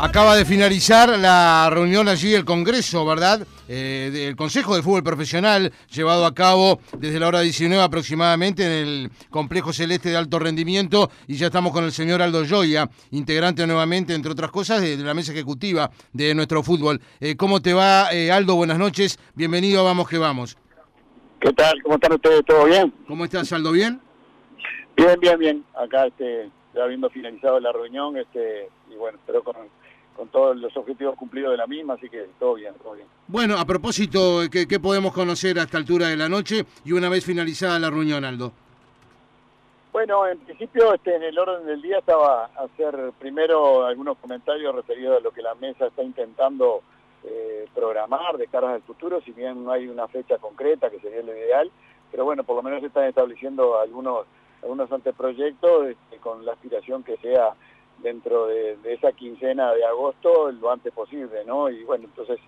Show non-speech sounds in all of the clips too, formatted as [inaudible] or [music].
Acaba de finalizar la reunión allí del Congreso, ¿verdad? Eh, del Consejo de Fútbol Profesional, llevado a cabo desde la hora 19 aproximadamente en el Complejo Celeste de Alto Rendimiento. Y ya estamos con el señor Aldo Joya, integrante nuevamente, entre otras cosas, de, la mesa ejecutiva de nuestro fútbol. Eh, ¿Cómo te va, eh, Aldo? Buenas noches. Bienvenido a Vamos que Vamos. ¿Qué tal? ¿Cómo están ustedes? ¿Todo bien? ¿Cómo estás, Aldo? ¿Bien? Bien, bien, bien. Acá este, ya habiendo finalizado la reunión, este, y bueno, espero con con todos los objetivos cumplidos de la misma, así que todo bien, todo bien. Bueno, a propósito, ¿qué, podemos conocer a esta altura de la noche y una vez finalizada la reunión, Aldo? Bueno, en principio este, en el orden del día estaba hacer primero algunos comentarios referidos a lo que la mesa está intentando eh, programar de cara al futuro, si bien no hay una fecha concreta que sería lo ideal, pero bueno, por lo menos se están estableciendo algunos, algunos anteproyectos este, con la aspiración que sea dentro de, esa quincena de agosto lo antes posible, ¿no? Y bueno, entonces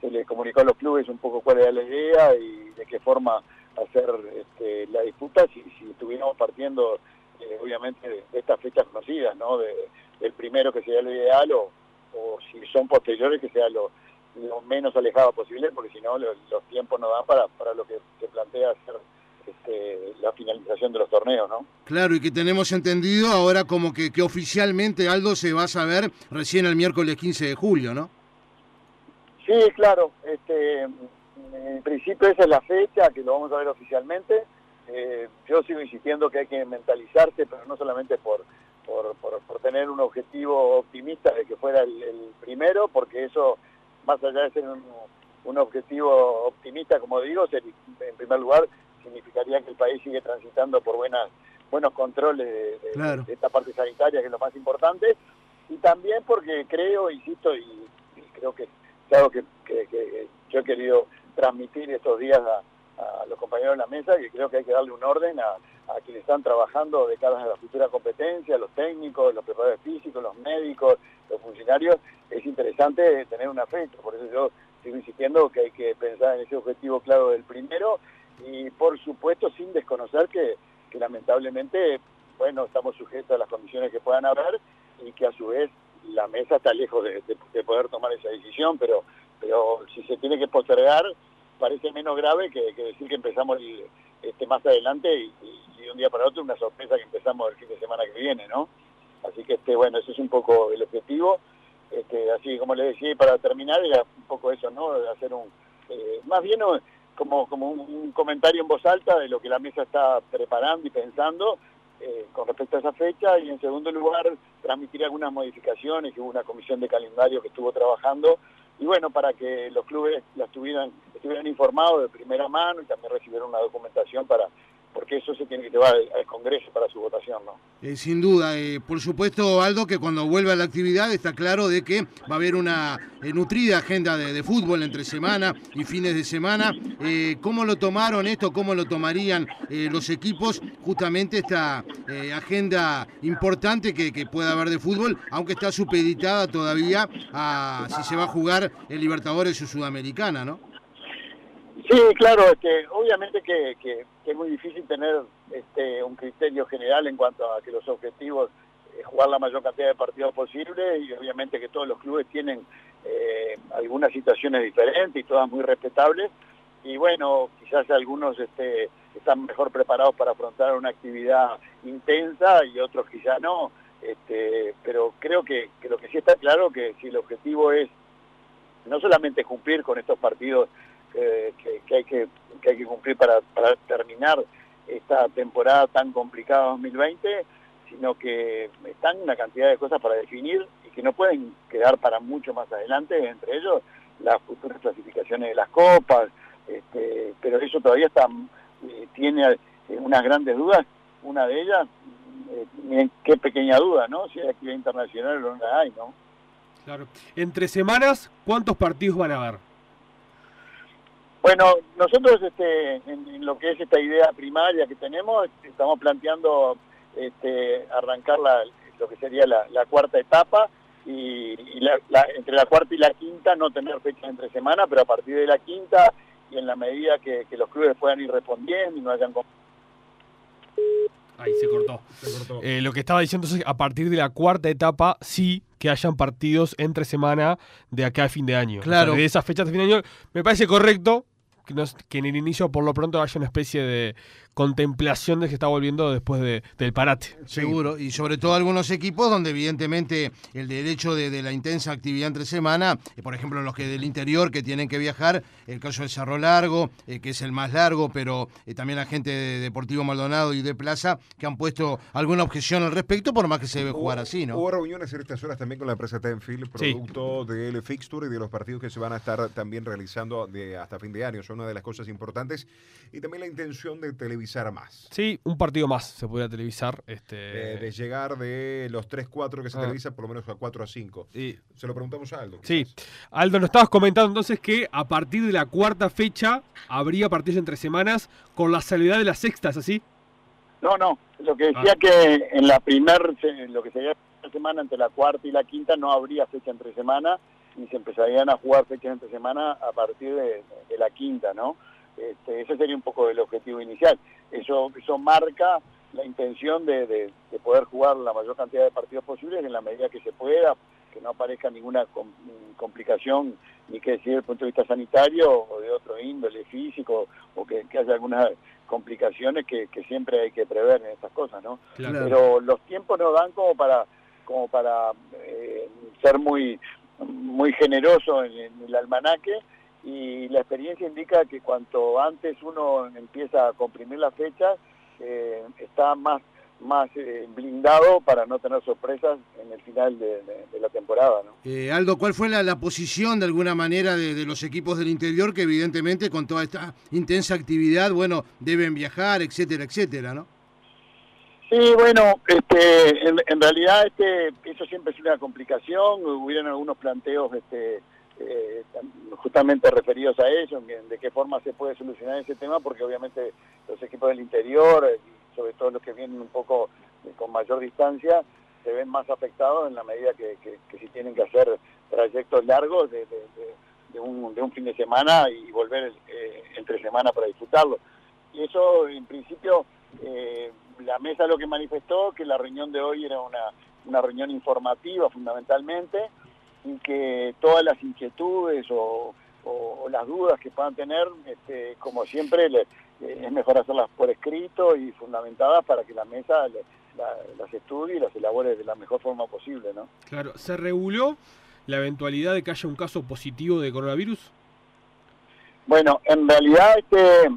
se le comunicó a los clubes un poco cuál era la idea y de qué forma hacer este, la disputa si, estuviéramos partiendo eh, obviamente de, estas fechas conocidas, ¿no? De, del primero que sería lo ideal o, si son posteriores que sea lo, lo menos alejado posible porque si no los tiempos no dan para, para lo que se plantea hacer este, la finalización de los torneos, ¿no? Claro, y que tenemos entendido ahora como que, que oficialmente Aldo se va a saber recién el miércoles 15 de julio, ¿no? Sí, claro. Este, en principio esa es la fecha que lo vamos a ver oficialmente. Eh, yo sigo insistiendo que hay que mentalizarse, pero no solamente por, por, por, tener un objetivo optimista de que fuera el, primero, porque eso, más allá de ser un, un objetivo optimista, como digo, en primer lugar significaría que el país sigue transitando por buenas buenos controles de, esta parte sanitaria, que es lo más importante, y también porque creo, insisto, y, creo que es algo que, yo he querido transmitir estos días a, los compañeros de la mesa, que creo que hay que darle un orden a, quienes están trabajando de cara a la futura competencia, los técnicos, los preparadores físicos, los médicos, los funcionarios, es interesante tener una fecha, por eso yo sigo insistiendo que hay que pensar en ese objetivo claro del primero y por supuesto sin desconocer que, lamentablemente, bueno, estamos sujetos a las condiciones que puedan haber y que a su vez la mesa está lejos de, poder tomar esa decisión, pero, pero si se tiene que postergar, parece menos grave que, decir que empezamos este, más adelante y, de un día para otro una sorpresa que empezamos el fin de semana que viene, ¿no? Así que, este, bueno, ese es un poco el objetivo. Este, así como le decía, para terminar, era un poco eso, ¿no? Hacer un... Eh, más bien como, como un, comentario en voz alta de lo que la mesa está preparando y pensando eh, con respecto a esa fecha. Y en segundo lugar transmitir algunas modificaciones, hubo una comisión de calendario que estuvo trabajando. Y bueno, para que los clubes las tuvieran, estuvieran informados de primera mano y también recibieran una documentación para porque eso se tiene que llevar al, Congreso para su votación, ¿no? Eh, sin duda, eh, por supuesto, Aldo, que cuando vuelva a la actividad está claro de que va a haber una eh, nutrida agenda de, fútbol entre semana y fines de semana. ¿Cómo lo tomaron esto? ¿Cómo lo tomarían los equipos justamente esta agenda importante que, que, pueda haber de fútbol, aunque está supeditada todavía a si se va a jugar el Libertadores o Sudamericana, ¿no? Sí, claro, este, obviamente que, es muy difícil tener este, un criterio general en cuanto a que los objetivos es jugar la mayor cantidad de partidos posible y obviamente que todos los clubes tienen eh, algunas situaciones diferentes y todas muy respetables. Y bueno, quizás algunos este, están mejor preparados para afrontar una actividad intensa y otros quizás no, este, pero creo que, que lo que sí está claro que si el objetivo es no solamente cumplir con estos partidos que, hay que, hay que cumplir para, para terminar esta temporada tan complicada 2020, sino que están una cantidad de cosas para definir y que no pueden quedar para mucho más adelante, entre ellos las futuras clasificaciones de las copas, este, pero eso todavía está eh, tiene eh, unas grandes dudas, una de ellas, eh, qué pequeña duda, ¿no? Si hay actividad internacional o no la hay, ¿no? Claro. Entre semanas, ¿cuántos partidos van a haber? Bueno, nosotros este, en, lo que es esta idea primaria que tenemos, estamos planteando este, arrancar la, lo que sería la, cuarta etapa y, entre la cuarta y la quinta no tener fecha entre semana, pero a partir de la quinta y en la medida que, los clubes puedan ir respondiendo y no hayan... Ahí se cortó. Se cortó. Eh, lo que estaba diciendo es que a partir de la cuarta etapa sí que hayan partidos entre semana de acá a fin de año. Claro. de esas fechas de fin de año. Me parece correcto que, en el inicio por lo pronto haya una especie de contemplación de que está volviendo después de, del parate. Seguro, y sobre todo algunos equipos donde evidentemente el derecho de, la intensa actividad entre semana, eh, por ejemplo los que del interior que tienen que viajar, el caso del Cerro Largo, eh, que es el más largo, pero eh, también la gente de Deportivo Maldonado y de Plaza, que han puesto alguna objeción al respecto, por más que se debe jugar así, ¿no? Hubo reuniones en estas horas también con la empresa Tenfield, producto del fixture y de los partidos que se van a estar también realizando de hasta fin de año, son una de las cosas importantes, y también la intención de televisar más. Sí, un partido más se podría televisar. Este... De, llegar de los 3-4 que se ah. televisan por lo menos a 4 a 5. Y... Se lo preguntamos a Aldo. Sí, Aldo, nos estabas comentando entonces que a partir de la cuarta fecha habría partidos entre semanas con la salvedad de las sextas, ¿así? No, no, lo que decía ah. que en la primer, lo que sería la semana entre la cuarta y la quinta no habría fecha entre semana y se empezarían a jugar fechas entre semana a partir de, de la quinta, ¿no? Este, ese sería un poco el objetivo inicial. Eso, eso marca la intención de, poder jugar la mayor cantidad de partidos posibles en la medida que se pueda, que no aparezca ninguna complicación, ni que decir desde el punto de vista sanitario o de otro índole físico, o que, haya algunas complicaciones que, siempre hay que prever en estas cosas, ¿no? Pero los tiempos no dan como para como para eh, ser muy muy generoso en el almanaque y la experiencia indica que cuanto antes uno empieza a comprimir las fechas, eh, está más más eh, blindado para no tener sorpresas en el final de, la temporada. ¿no? Eh, Aldo, ¿cuál fue la, posición de alguna manera de, los equipos del interior que evidentemente con toda esta intensa actividad, bueno, deben viajar, etcétera, etcétera, ¿no? Sí, bueno, este, en, realidad este, eso siempre es una complicación, hubieron algunos planteos este, eh, justamente referidos a ello, de qué forma se puede solucionar ese tema, porque obviamente los equipos del interior, eh, sobre todo los que vienen un poco eh, con mayor distancia, se ven más afectados en la medida que, si tienen que hacer trayectos largos de, un, fin de semana y volver entre semana para disfrutarlo. Y eso, en principio, la mesa lo que manifestó, que la reunión de hoy era una reunión informativa fundamentalmente, y que todas las inquietudes o, las dudas que puedan tener, este, como siempre, eh, es mejor hacerlas por escrito y fundamentadas para que la mesa las estudie y las elabore de la mejor forma posible, ¿no? Claro, ¿se reguló la eventualidad de que haya un caso positivo de coronavirus? Bueno, en realidad este,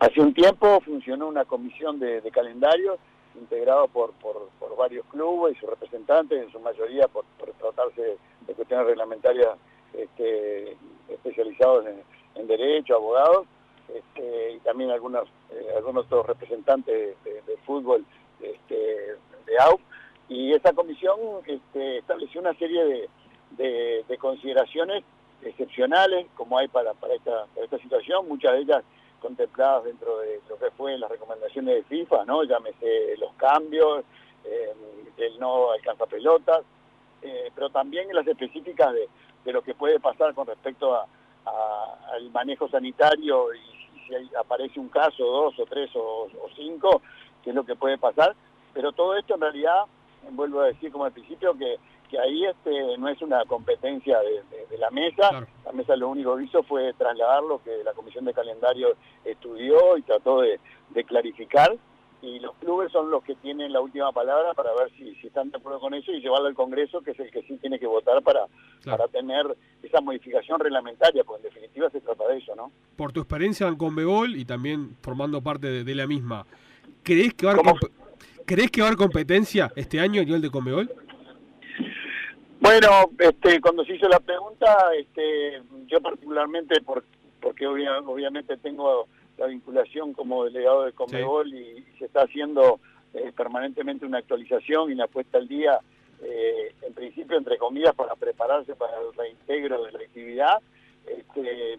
hace un tiempo funcionó una comisión de, de calendario integrado por, por, varios clubes y sus representantes, en su mayoría por, tratarse de cuestiones reglamentarias este, especializados en, derecho, abogados, este, y también algunos, eh, algunos otros representantes de, fútbol este, de AUF. Y esa comisión este, estableció una serie de, de, consideraciones excepcionales como hay para, para, esta, para esta situación, muchas de ellas contempladas dentro de lo que fue las recomendaciones de FIFA, ¿no? Llámese los cambios, eh, el no alcanza pelotas, eh, pero también en las específicas de, lo que puede pasar con respecto a, al manejo sanitario y, si aparece un caso, dos o tres o, cinco, qué es lo que puede pasar. Pero todo esto en realidad, vuelvo a decir como al principio, que, que ahí este no es una competencia de, la mesa. La mesa lo único que hizo fue trasladar lo que la Comisión de Calendario estudió y trató de clarificar y los clubes son los que tienen la última palabra para ver si, si están de acuerdo con eso y llevarlo al Congreso, que es el que sí tiene que votar para, para tener esa modificación reglamentaria, porque en definitiva se trata de eso, ¿no? Por tu experiencia en Conmebol y también formando parte de, la misma, ¿crees que, va a haber ¿crees que va a haber competencia este año a nivel de Conmebol? Bueno, este, cuando se hizo la pregunta, este, yo particularmente, por, porque obviamente tengo la vinculación como delegado de Comebol y, se está haciendo eh, permanentemente una actualización y una puesta al día, eh, en principio, entre comillas, para prepararse para el reintegro de la actividad. Este,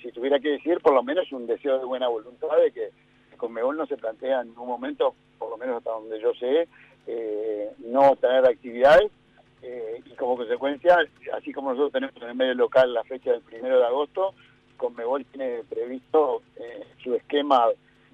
si tuviera que decir, por lo menos un deseo de buena voluntad de que Comebol no se plantea en ningún momento, por lo menos hasta donde yo sé, eh, no tener actividades y como consecuencia, así como nosotros tenemos en el medio local la fecha del primero de agosto, Conmebol tiene previsto eh, su esquema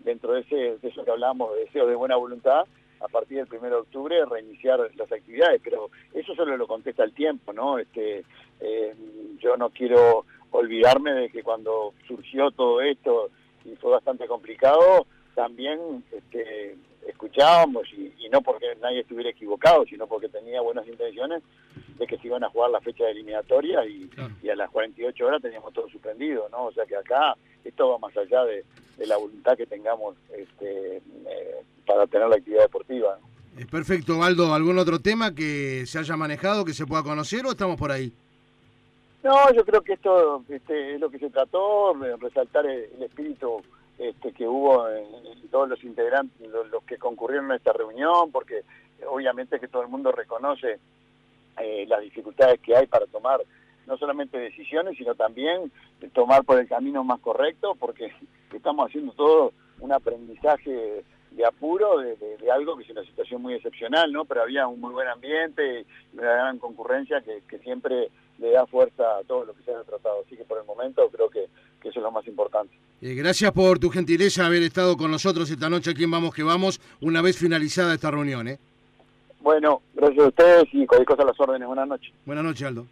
dentro de, ese, de eso que hablábamos, de deseos de buena voluntad, a partir del 1 de octubre reiniciar las actividades, pero eso solo lo contesta el tiempo, ¿no? Este, eh, yo no quiero olvidarme de que cuando surgió todo esto y fue bastante complicado, también este, escuchábamos, y, no porque nadie estuviera equivocado, sino porque tenía buenas intenciones, de que se iban a jugar la fecha de eliminatoria y, a las 48 horas teníamos todo suspendido, ¿no? O sea que acá esto va más allá de, la voluntad que tengamos este, eh, para tener la actividad deportiva. Perfecto, Aldo. ¿Algún otro tema que se haya manejado, que se pueda conocer o estamos por ahí? No, yo creo que esto este, es lo que se trató, resaltar el, espíritu este, que hubo en, todos los integrantes, los, que concurrieron a esta reunión, porque obviamente que todo el mundo reconoce eh, las dificultades que hay para tomar no solamente decisiones, sino también tomar por el camino más correcto, porque [laughs] estamos haciendo todo un aprendizaje de apuro de, algo que es una situación muy excepcional, ¿no? Pero había un muy buen ambiente y una gran concurrencia que, siempre le da fuerza a todo lo que se ha tratado. Así que por el momento creo que, eso es lo más importante. Eh, gracias por tu gentileza haber estado con nosotros esta noche aquí en Vamos que Vamos, una vez finalizada esta reunión. ¿eh? Bueno, gracias a ustedes y cualquier cosa a las órdenes. Buenas noches. Buenas noches, Aldo.